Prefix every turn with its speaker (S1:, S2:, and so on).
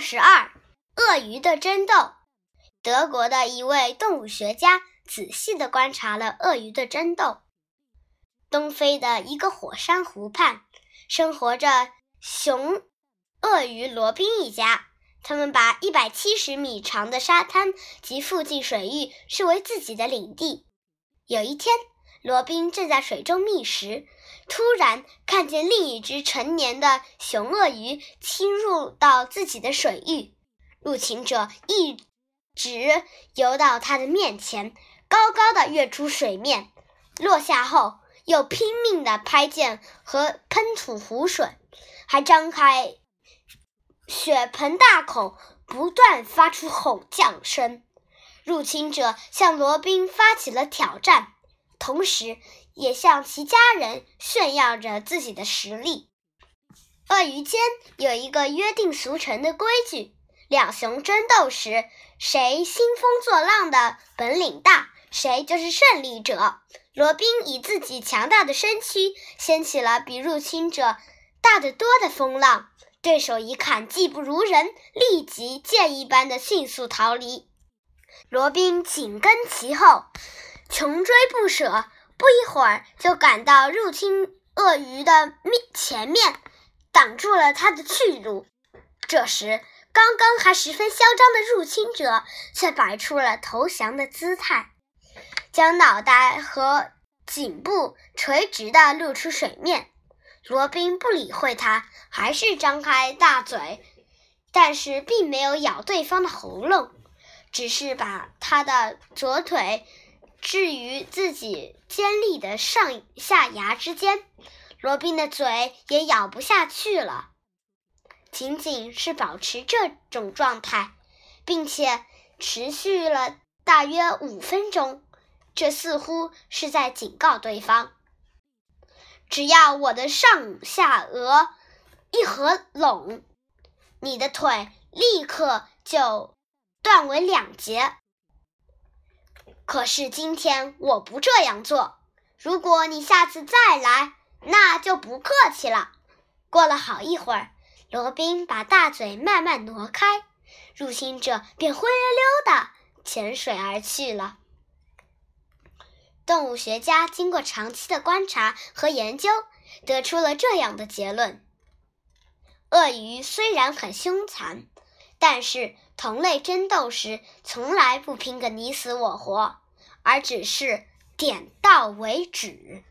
S1: 十二，鳄鱼的争斗。德国的一位动物学家仔细地观察了鳄鱼的争斗。东非的一个火山湖畔，生活着雄鳄鱼罗宾一家。他们把一百七十米长的沙滩及附近水域视为自己的领地。有一天，罗宾正在水中觅食，突然看见另一只成年的雄鳄鱼侵入到自己的水域。入侵者一直游到他的面前，高高的跃出水面，落下后又拼命地拍溅和喷吐湖水，还张开。血盆大口，不断发出吼叫声。入侵者向罗宾发起了挑战，同时也向其家人炫耀着自己的实力。鳄鱼间有一个约定俗成的规矩：两雄争斗时，谁兴风作浪的本领大，谁就是胜利者。罗宾以自己强大的身躯掀起了比入侵者大得多的风浪。对手一看技不如人，立即箭一般的迅速逃离。罗宾紧跟其后，穷追不舍，不一会儿就赶到入侵鳄鱼的面前面，挡住了它的去路。这时，刚刚还十分嚣张的入侵者却摆出了投降的姿态，将脑袋和颈部垂直地露出水面。罗宾不理会他，还是张开大嘴，但是并没有咬对方的喉咙，只是把他的左腿置于自己尖利的上下牙之间。罗宾的嘴也咬不下去了。仅仅是保持这种状态，并且持续了大约五分钟，这似乎是在警告对方。只要我的上下颚一合拢，你的腿立刻就断为两截。可是今天我不这样做。如果你下次再来，那就不客气了。过了好一会儿，罗宾把大嘴慢慢挪开，入侵者便灰溜溜的潜水而去了。动物学家经过长期的观察和研究，得出了这样的结论：鳄鱼虽然很凶残，但是同类争斗时从来不拼个你死我活，而只是点到为止。